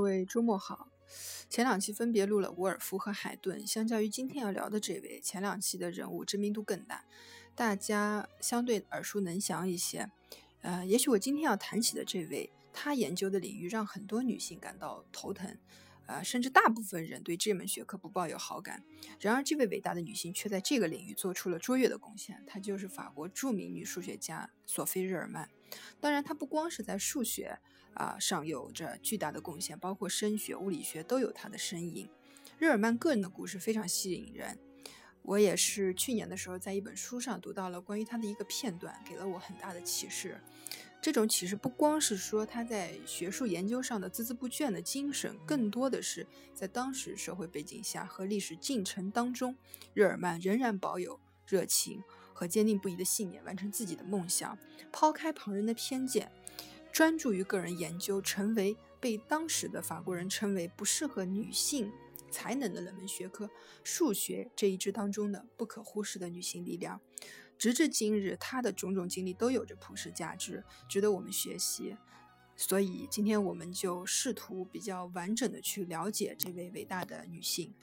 各位周末好，前两期分别录了伍尔夫和海顿，相较于今天要聊的这位，前两期的人物知名度更大，大家相对耳熟能详一些。呃，也许我今天要谈起的这位，他研究的领域让很多女性感到头疼，呃，甚至大部分人对这门学科不抱有好感。然而，这位伟大的女性却在这个领域做出了卓越的贡献，她就是法国著名女数学家索菲·日耳曼。当然，她不光是在数学。啊，上有着巨大的贡献，包括声学、物理学都有他的身影。日耳曼个人的故事非常吸引人，我也是去年的时候在一本书上读到了关于他的一个片段，给了我很大的启示。这种启示不光是说他在学术研究上的孜孜不倦的精神，更多的是在当时社会背景下和历史进程当中，日耳曼仍然保有热情和坚定不移的信念，完成自己的梦想，抛开旁人的偏见。专注于个人研究，成为被当时的法国人称为不适合女性才能的冷门学科——数学这一支当中的不可忽视的女性力量。直至今日，她的种种经历都有着普世价值，值得我们学习。所以，今天我们就试图比较完整的去了解这位伟大的女性。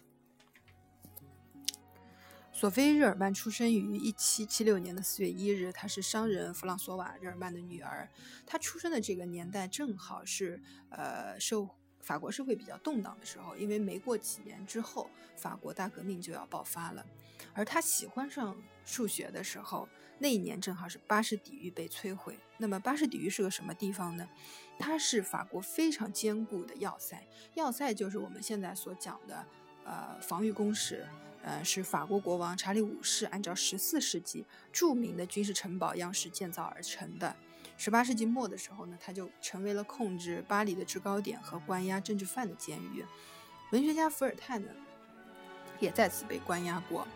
索菲·日耳曼出生于一七七六年的四月一日，她是商人弗朗索瓦·日耳曼的女儿。她出生的这个年代正好是呃受法国社会比较动荡的时候，因为没过几年之后，法国大革命就要爆发了。而她喜欢上数学的时候，那一年正好是巴士底狱被摧毁。那么巴士底狱是个什么地方呢？它是法国非常坚固的要塞，要塞就是我们现在所讲的呃防御工事。呃，是法国国王查理五世按照十四世纪著名的军事城堡样式建造而成的。十八世纪末的时候呢，它就成为了控制巴黎的制高点和关押政治犯的监狱。文学家伏尔泰呢，也在此被关押过。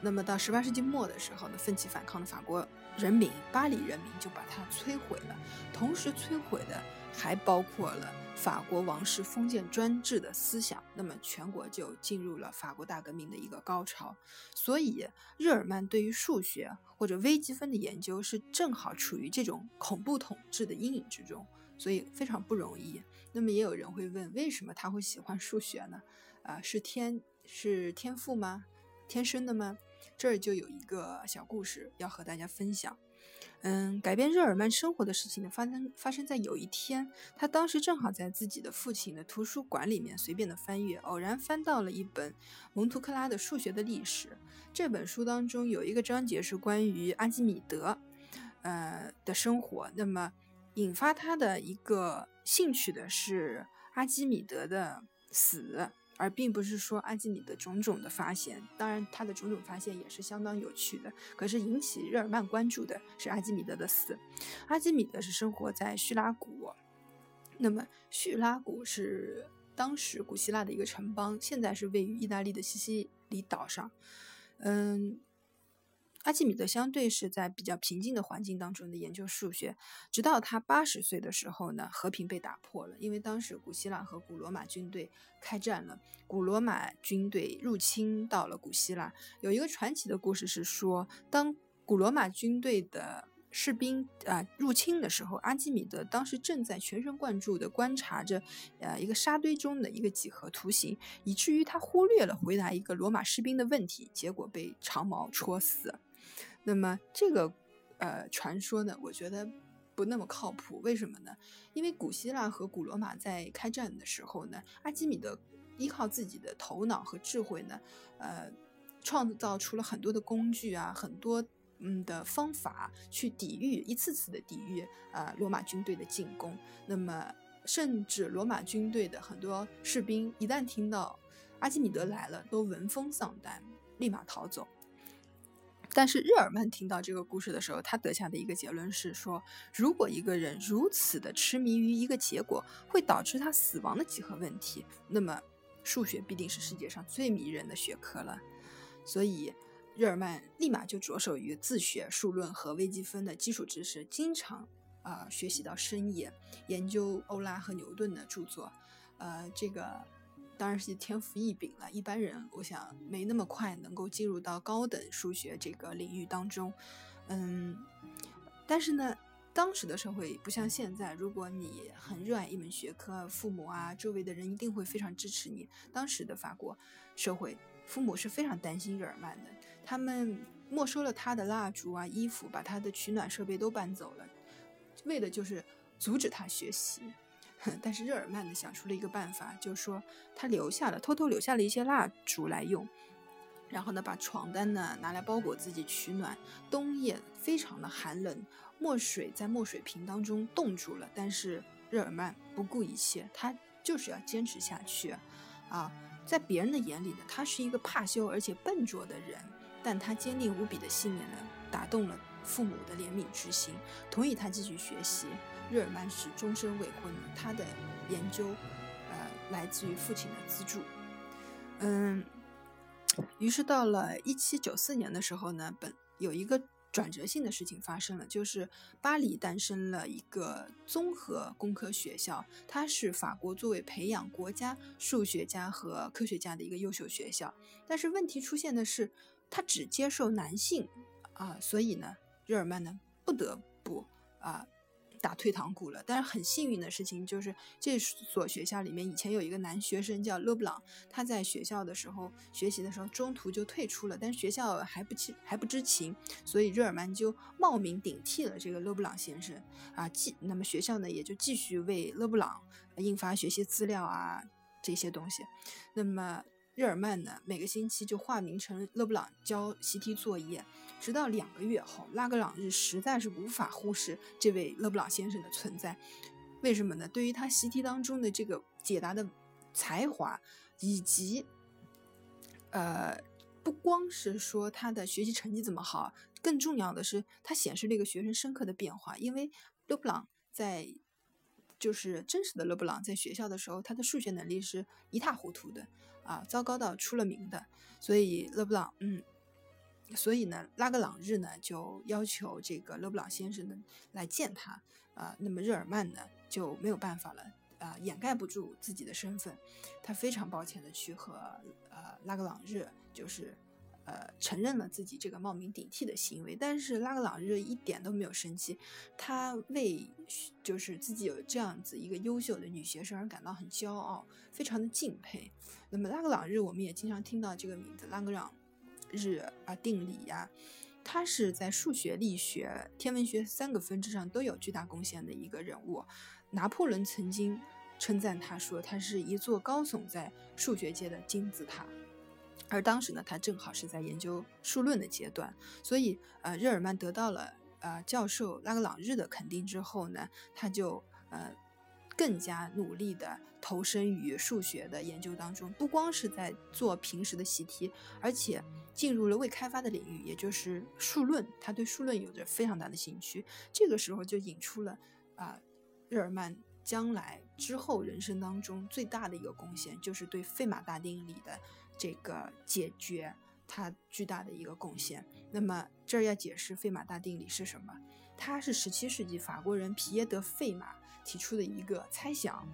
那么到十八世纪末的时候呢，奋起反抗的法国人民，巴黎人民就把它摧毁了。同时摧毁的还包括了。法国王室封建专制的思想，那么全国就进入了法国大革命的一个高潮。所以，日耳曼对于数学或者微积分的研究是正好处于这种恐怖统治的阴影之中，所以非常不容易。那么，也有人会问，为什么他会喜欢数学呢？啊，是天是天赋吗？天生的吗？这儿就有一个小故事要和大家分享。嗯，改变日耳曼生活的事情呢，发生发生在有一天，他当时正好在自己的父亲的图书馆里面随便的翻阅，偶然翻到了一本蒙图克拉的数学的历史。这本书当中有一个章节是关于阿基米德，呃的生活。那么引发他的一个兴趣的是阿基米德的死。而并不是说阿基米德种种的发现，当然他的种种发现也是相当有趣的。可是引起日耳曼关注的是阿基米德的死。阿基米德是生活在叙拉古，那么叙拉古是当时古希腊的一个城邦，现在是位于意大利的西西里岛上。嗯。阿基米德相对是在比较平静的环境当中的研究数学，直到他八十岁的时候呢，和平被打破了。因为当时古希腊和古罗马军队开战了，古罗马军队入侵到了古希腊。有一个传奇的故事是说，当古罗马军队的士兵啊入侵的时候，阿基米德当时正在全神贯注地观察着呃一个沙堆中的一个几何图形，以至于他忽略了回答一个罗马士兵的问题，结果被长矛戳死。那么这个，呃，传说呢，我觉得不那么靠谱。为什么呢？因为古希腊和古罗马在开战的时候呢，阿基米德依靠自己的头脑和智慧呢，呃，创造出了很多的工具啊，很多嗯的方法去抵御，一次次的抵御啊罗马军队的进攻。那么，甚至罗马军队的很多士兵一旦听到阿基米德来了，都闻风丧胆，立马逃走。但是日耳曼听到这个故事的时候，他得下的一个结论是说，如果一个人如此的痴迷于一个结果会导致他死亡的几何问题，那么数学必定是世界上最迷人的学科了。所以日耳曼立马就着手于自学数论和微积分的基础知识，经常啊学习到深夜，研究欧拉和牛顿的著作，呃，这个。当然是天赋异禀了，一般人我想没那么快能够进入到高等数学这个领域当中，嗯，但是呢，当时的社会不像现在，如果你很热爱一门学科，父母啊周围的人一定会非常支持你。当时的法国社会，父母是非常担心日耳曼的，他们没收了他的蜡烛啊、衣服，把他的取暖设备都搬走了，为的就是阻止他学习。但是日耳曼呢想出了一个办法，就是说他留下了，偷偷留下了一些蜡烛来用。然后呢，把床单呢拿来包裹自己取暖。冬夜非常的寒冷，墨水在墨水瓶当中冻住了。但是日耳曼不顾一切，他就是要坚持下去。啊，在别人的眼里呢，他是一个怕羞而且笨拙的人，但他坚定无比的信念呢，打动了父母的怜悯之心，同意他继续学习。日耳曼是终身未婚的，他的研究，呃，来自于父亲的资助。嗯。于是到了一七九四年的时候呢，本有一个转折性的事情发生了，就是巴黎诞生了一个综合工科学校，它是法国作为培养国家数学家和科学家的一个优秀学校。但是问题出现的是，它只接受男性啊，所以呢，日耳曼呢不得不啊。打退堂鼓了，但是很幸运的事情就是这所学校里面以前有一个男学生叫勒布朗，他在学校的时候学习的时候中途就退出了，但是学校还不知还不知情，所以日耳曼就冒名顶替了这个勒布朗先生。啊，继那么学校呢也就继续为勒布朗印发学习资料啊这些东西，那么日耳曼呢每个星期就化名成勒布朗交习题作业。直到两个月后，拉格朗日实在是无法忽视这位勒布朗先生的存在。为什么呢？对于他习题当中的这个解答的才华，以及呃，不光是说他的学习成绩怎么好，更重要的是他显示了一个学生深刻的变化。因为勒布朗在就是真实的勒布朗在学校的时候，他的数学能力是一塌糊涂的啊，糟糕到出了名的。所以勒布朗，嗯。所以呢，拉格朗日呢就要求这个勒布朗先生呢来见他，啊，那么日耳曼呢就没有办法了，啊，掩盖不住自己的身份，他非常抱歉的去和呃拉格朗日就是呃承认了自己这个冒名顶替的行为，但是拉格朗日一点都没有生气，他为就是自己有这样子一个优秀的女学生而感到很骄傲，非常的敬佩。那么拉格朗日我们也经常听到这个名字，拉格朗。日啊，定理呀，他是在数学、力学、天文学三个分支上都有巨大贡献的一个人物。拿破仑曾经称赞他说，他是一座高耸在数学界的金字塔。而当时呢，他正好是在研究数论的阶段，所以呃，日耳曼得到了呃教授拉格朗日的肯定之后呢，他就呃。更加努力地投身于数学的研究当中，不光是在做平时的习题，而且进入了未开发的领域，也就是数论。他对数论有着非常大的兴趣。这个时候就引出了啊，日耳曼将来之后人生当中最大的一个贡献，就是对费马大定理的这个解决，它巨大的一个贡献。那么这儿要解释费马大定理是什么？它是十七世纪法国人皮耶德费马。提出的一个猜想，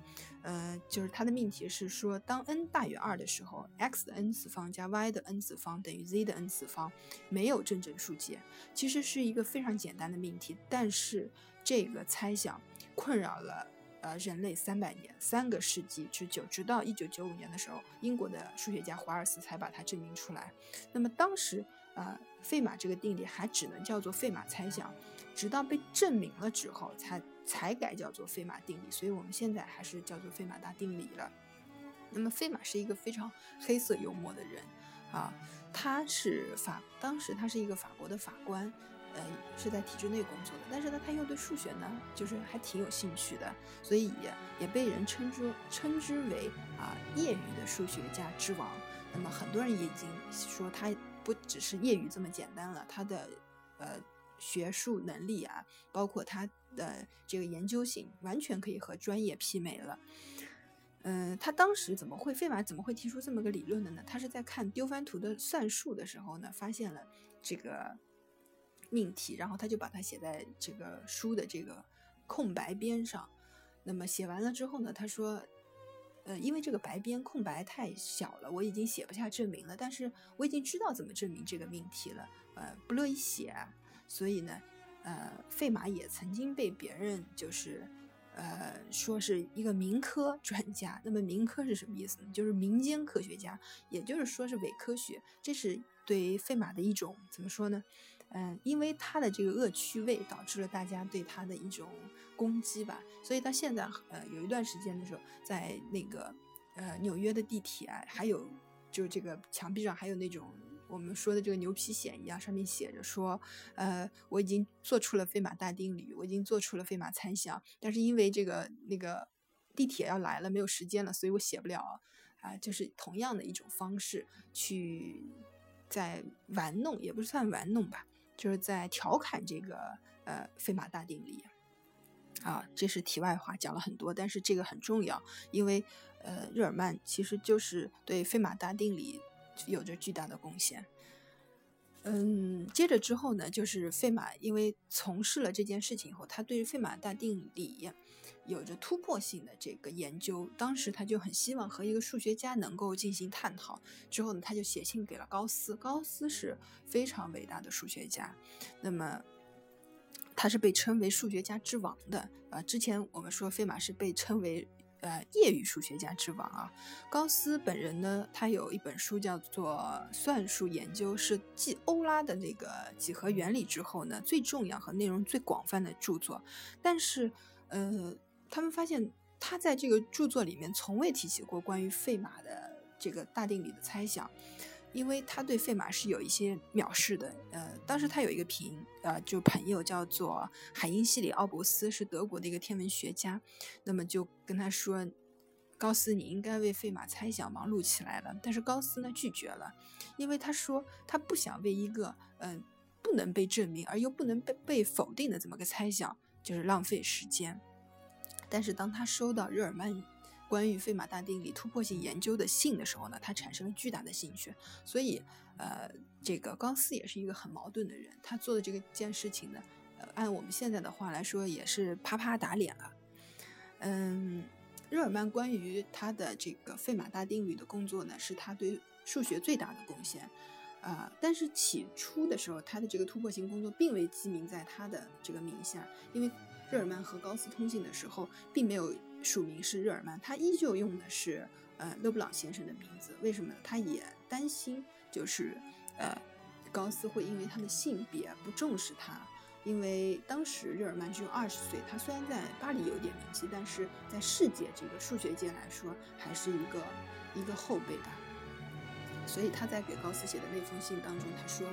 呃，就是它的命题是说，当 n 大于二的时候，x 的 n 次方加 y 的 n 次方等于 z 的 n 次方，没有正整数解。其实是一个非常简单的命题，但是这个猜想困扰了呃人类三百年，三个世纪之久，直到一九九五年的时候，英国的数学家华尔斯才把它证明出来。那么当时呃费马这个定理还只能叫做费马猜想，直到被证明了之后才。才改叫做费马定理，所以我们现在还是叫做费马大定理了。那么费马是一个非常黑色幽默的人啊，他是法，当时他是一个法国的法官，呃，是在体制内工作的，但是呢，他又对数学呢，就是还挺有兴趣的，所以也也被人称之称之为啊业余的数学家之王。那么很多人也已经说他不只是业余这么简单了，他的呃学术能力啊，包括他。的这个研究性完全可以和专业媲美了。嗯，他当时怎么会费马怎么会提出这么个理论的呢？他是在看丢番图的算术的时候呢，发现了这个命题，然后他就把它写在这个书的这个空白边上。那么写完了之后呢，他说，呃，因为这个白边空白太小了，我已经写不下证明了。但是我已经知道怎么证明这个命题了，呃，不乐意写，所以呢。呃，费马也曾经被别人就是。呃，说是一个民科专家，那么民科是什么意思呢？就是民间科学家，也就是说是伪科学。这是对费马的一种怎么说呢？嗯，因为他的这个恶趣味导致了大家对他的一种攻击吧。所以到现在，呃，有一段时间的时候，在那个呃纽约的地铁，还有就这个墙壁上还有那种。我们说的这个牛皮癣一样，上面写着说，呃，我已经做出了费马大定理，我已经做出了费马猜想，但是因为这个那个地铁要来了，没有时间了，所以我写不了啊，就是同样的一种方式去在玩弄，也不算玩弄吧，就是在调侃这个呃费马大定理啊，这是题外话，讲了很多，但是这个很重要，因为呃日耳曼其实就是对费马大定理。有着巨大的贡献。嗯，接着之后呢，就是费马，因为从事了这件事情以后，他对费马大定理有着突破性的这个研究。当时他就很希望和一个数学家能够进行探讨。之后呢，他就写信给了高斯。高斯是非常伟大的数学家，那么他是被称为数学家之王的。啊，之前我们说费马是被称为。呃，业余数学家之王啊，高斯本人呢，他有一本书叫做《算术研究》，是继欧拉的那个几何原理之后呢，最重要和内容最广泛的著作。但是，呃，他们发现他在这个著作里面从未提起过关于费马的这个大定理的猜想。因为他对费马是有一些藐视的，呃，当时他有一个朋，呃，就朋友叫做海因西里奥伯斯，是德国的一个天文学家，那么就跟他说，高斯你应该为费马猜想忙碌起来了。但是高斯呢拒绝了，因为他说他不想为一个嗯不能被证明而又不能被被否定的这么个猜想就是浪费时间。但是当他收到日耳曼。关于费马大定理突破性研究的信的时候呢，他产生了巨大的兴趣。所以，呃，这个高斯也是一个很矛盾的人。他做的这个件事情呢，呃，按我们现在的话来说，也是啪啪打脸了。嗯，日耳曼关于他的这个费马大定律的工作呢，是他对数学最大的贡献。啊，但是起初的时候，他的这个突破性工作并未记名在他的这个名下，因为日耳曼和高斯通信的时候，并没有。署名是日耳曼，他依旧用的是呃勒布朗先生的名字。为什么呢？他也担心，就是呃高斯会因为他的性别不重视他。因为当时日耳曼只有二十岁，他虽然在巴黎有点名气，但是在世界这个数学界来说，还是一个一个后辈吧。所以他在给高斯写的那封信当中，他说。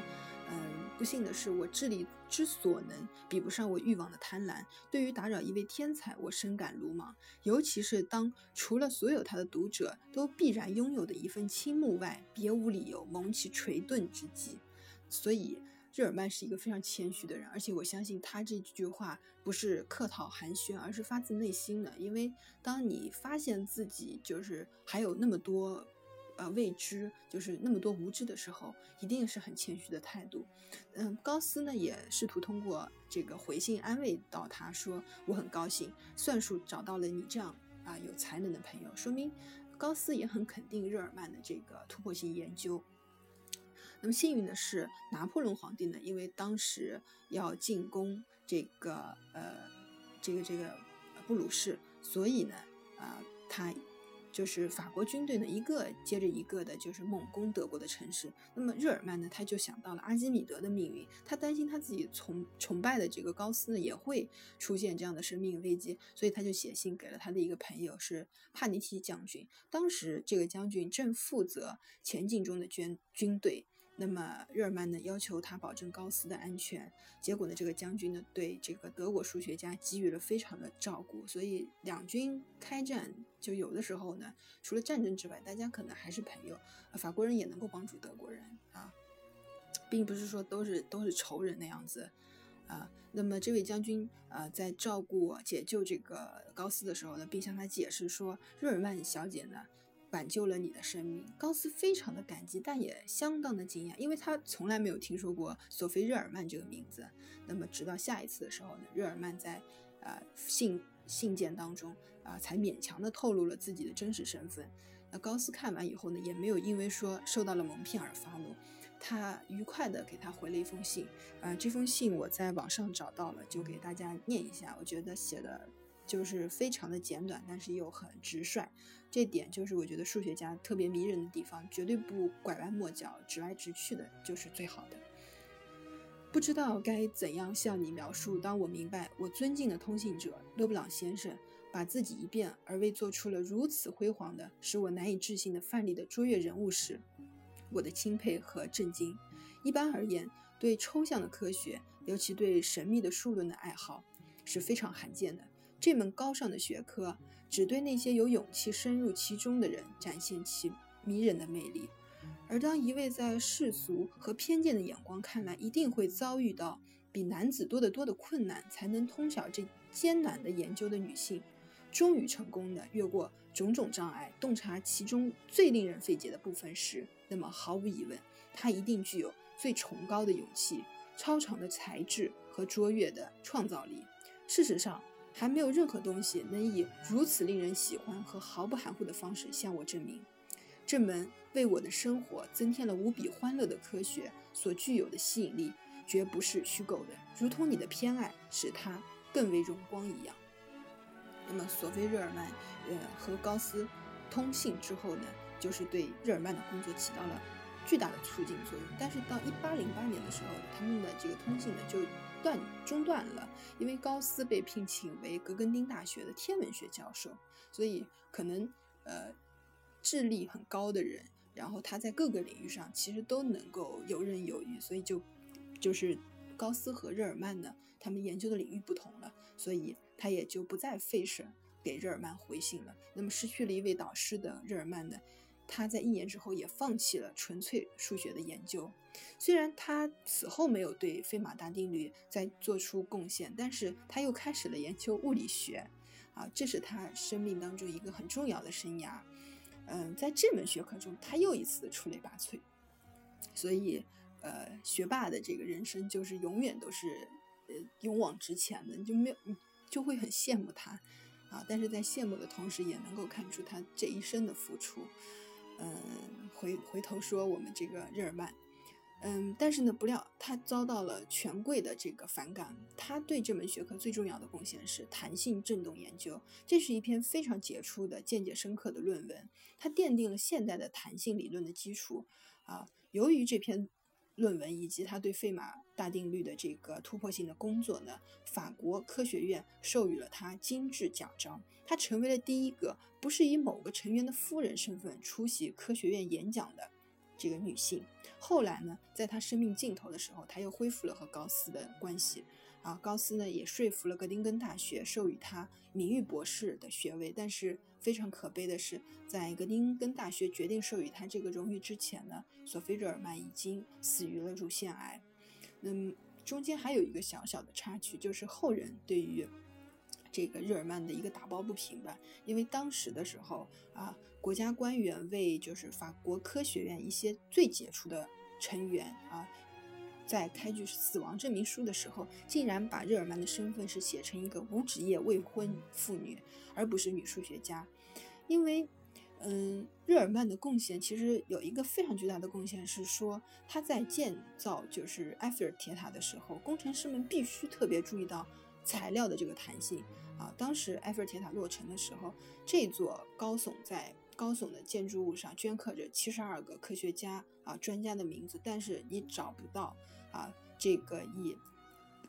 嗯，不幸的是，我智力之所能比不上我欲望的贪婪。对于打扰一位天才，我深感鲁莽。尤其是当除了所有他的读者都必然拥有的一份倾慕外，别无理由蒙其垂遁之际。所以，日耳曼是一个非常谦虚的人，而且我相信他这句话不是客套寒暄，而是发自内心的。因为当你发现自己就是还有那么多。呃，未知就是那么多无知的时候，一定是很谦虚的态度。嗯，高斯呢也试图通过这个回信安慰到他说：“我很高兴，算术找到了你这样啊有才能的朋友。”说明高斯也很肯定日耳曼的这个突破性研究。那么幸运的是，拿破仑皇帝呢，因为当时要进攻这个呃这个这个布鲁士，所以呢啊他。就是法国军队呢，一个接着一个的，就是猛攻德国的城市。那么日耳曼呢，他就想到了阿基米德的命运，他担心他自己崇崇拜的这个高斯呢，也会出现这样的生命危机，所以他就写信给了他的一个朋友，是帕尼提将军。当时这个将军正负责前进中的军军队。那么日耳曼呢要求他保证高斯的安全，结果呢这个将军呢对这个德国数学家给予了非常的照顾，所以两军开战就有的时候呢除了战争之外，大家可能还是朋友，法国人也能够帮助德国人啊，并不是说都是都是仇人那样子啊。那么这位将军呃在照顾解救这个高斯的时候呢，并向他解释说日耳曼小姐呢。挽救了你的生命，高斯非常的感激，但也相当的惊讶，因为他从来没有听说过索菲·日耳曼这个名字。那么，直到下一次的时候呢，日耳曼在呃信信件当中啊，才勉强的透露了自己的真实身份。那高斯看完以后呢，也没有因为说受到了蒙骗而发怒，他愉快的给他回了一封信，呃，这封信我在网上找到了，就给大家念一下。我觉得写的就是非常的简短，但是又很直率，这点就是我觉得数学家特别迷人的地方，绝对不拐弯抹角、直来直去的，就是最好的。不知道该怎样向你描述，当我明白我尊敬的通信者勒布朗先生把自己一变而为做出了如此辉煌的、使我难以置信的范例的卓越人物时。我的钦佩和震惊。一般而言，对抽象的科学，尤其对神秘的数论的爱好，是非常罕见的。这门高尚的学科，只对那些有勇气深入其中的人展现其迷人的魅力。而当一位在世俗和偏见的眼光看来，一定会遭遇到比男子多得多的困难，才能通晓这艰难的研究的女性，终于成功的越过种种障碍，洞察其中最令人费解的部分时，那么毫无疑问，她一定具有最崇高的勇气、超常的才智和卓越的创造力。事实上，还没有任何东西能以如此令人喜欢和毫不含糊的方式向我证明，这门为我的生活增添了无比欢乐的科学所具有的吸引力，绝不是虚构的，如同你的偏爱使它更为荣光一样。那么，索菲·日耳曼，呃，和高斯通信之后呢，就是对日耳曼的工作起到了巨大的促进作用。但是到一八零八年的时候，他们的这个通信呢就断中断了，因为高斯被聘请为格根丁大学的天文学教授，所以可能呃智力很高的人，然后他在各个领域上其实都能够游刃有余，所以就就是高斯和日耳曼呢，他们研究的领域不同了，所以。他也就不再费事给日耳曼回信了。那么失去了一位导师的日耳曼呢？他在一年之后也放弃了纯粹数学的研究。虽然他此后没有对费马大定律再做出贡献，但是他又开始了研究物理学。啊，这是他生命当中一个很重要的生涯。嗯，在这门学科中，他又一次出类拔萃。所以，呃，学霸的这个人生就是永远都是呃勇往直前的，就没有。就会很羡慕他，啊，但是在羡慕的同时，也能够看出他这一生的付出。嗯，回回头说我们这个日耳曼，嗯，但是呢，不料他遭到了权贵的这个反感。他对这门学科最重要的贡献是弹性振动研究，这是一篇非常杰出的、见解深刻的论文，它奠定了现代的弹性理论的基础。啊，由于这篇。论文以及他对费马大定律的这个突破性的工作呢，法国科学院授予了他金质奖章。他成为了第一个不是以某个成员的夫人身份出席科学院演讲的这个女性。后来呢，在他生命尽头的时候，他又恢复了和高斯的关系。啊，高斯呢也说服了格丁根大学授予他名誉博士的学位。但是非常可悲的是，在格丁根大学决定授予他这个荣誉之前呢，索菲·日耳曼已经死于了乳腺癌。嗯，中间还有一个小小的插曲，就是后人对于这个日耳曼的一个打抱不平吧。因为当时的时候啊，国家官员为就是法国科学院一些最杰出的成员啊。在开具死亡证明书的时候，竟然把日耳曼的身份是写成一个无职业未婚妇女，而不是女数学家。因为，嗯，日耳曼的贡献其实有一个非常巨大的贡献，是说他在建造就是埃菲尔铁塔的时候，工程师们必须特别注意到材料的这个弹性啊。当时埃菲尔铁塔落成的时候，这座高耸在高耸的建筑物上镌刻着七十二个科学家啊专家的名字，但是你找不到。啊，这个以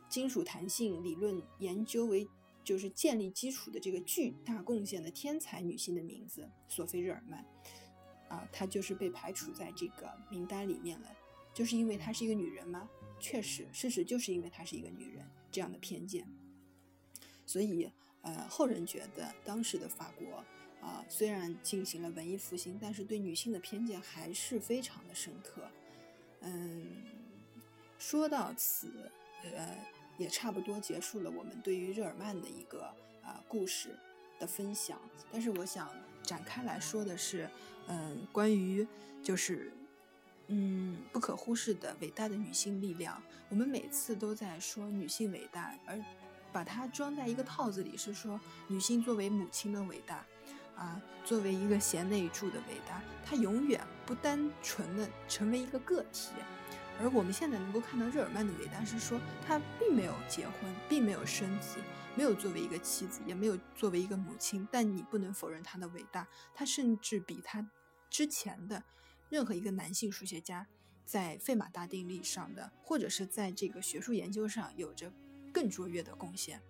金属弹性理论研究为就是建立基础的这个巨大贡献的天才女性的名字索菲·日耳曼，啊，她就是被排除在这个名单里面了，就是因为她是一个女人吗？确实，事实就是因为她是一个女人这样的偏见，所以呃，后人觉得当时的法国啊，虽然进行了文艺复兴，但是对女性的偏见还是非常的深刻，嗯。说到此，呃，也差不多结束了我们对于日耳曼的一个啊故事的分享。但是我想展开来说的是，嗯，关于就是嗯不可忽视的伟大的女性力量。我们每次都在说女性伟大，而把它装在一个套子里，是说女性作为母亲的伟大，啊，作为一个贤内助的伟大。她永远不单纯的成为一个个体。而我们现在能够看到日耳曼的伟大，是说他并没有结婚，并没有生子，没有作为一个妻子，也没有作为一个母亲。但你不能否认他的伟大，他甚至比他之前的任何一个男性数学家在费马大定理上的，或者是在这个学术研究上有着更卓越的贡献。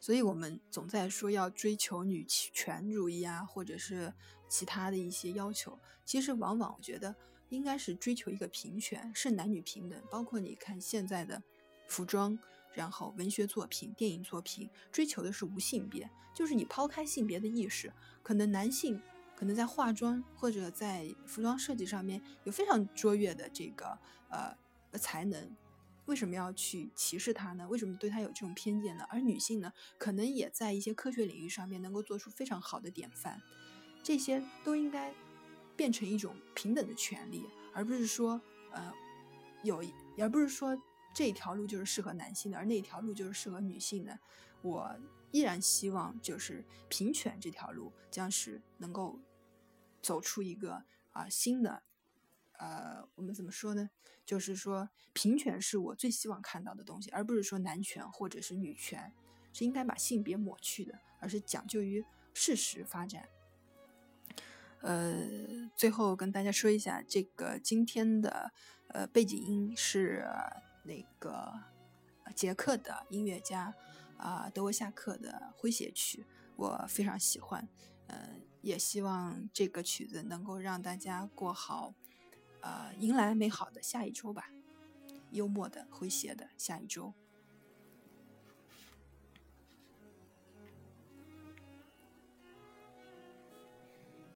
所以，我们总在说要追求女权主义啊，或者是其他的一些要求。其实，往往我觉得应该是追求一个平权，是男女平等。包括你看现在的服装，然后文学作品、电影作品，追求的是无性别，就是你抛开性别的意识，可能男性可能在化妆或者在服装设计上面有非常卓越的这个呃才能。为什么要去歧视他呢？为什么对他有这种偏见呢？而女性呢，可能也在一些科学领域上面能够做出非常好的典范，这些都应该变成一种平等的权利，而不是说，呃，有，而不是说这条路就是适合男性的，而那条路就是适合女性的。我依然希望就是平权这条路将是能够走出一个啊新的。呃，我们怎么说呢？就是说，平权是我最希望看到的东西，而不是说男权或者是女权，是应该把性别抹去的，而是讲究于事实发展。呃，最后跟大家说一下，这个今天的呃背景音是那个捷克的音乐家啊德沃夏克的诙谐曲，我非常喜欢，呃，也希望这个曲子能够让大家过好。呃，迎来美好的下一周吧，幽默的、诙谐的下一周。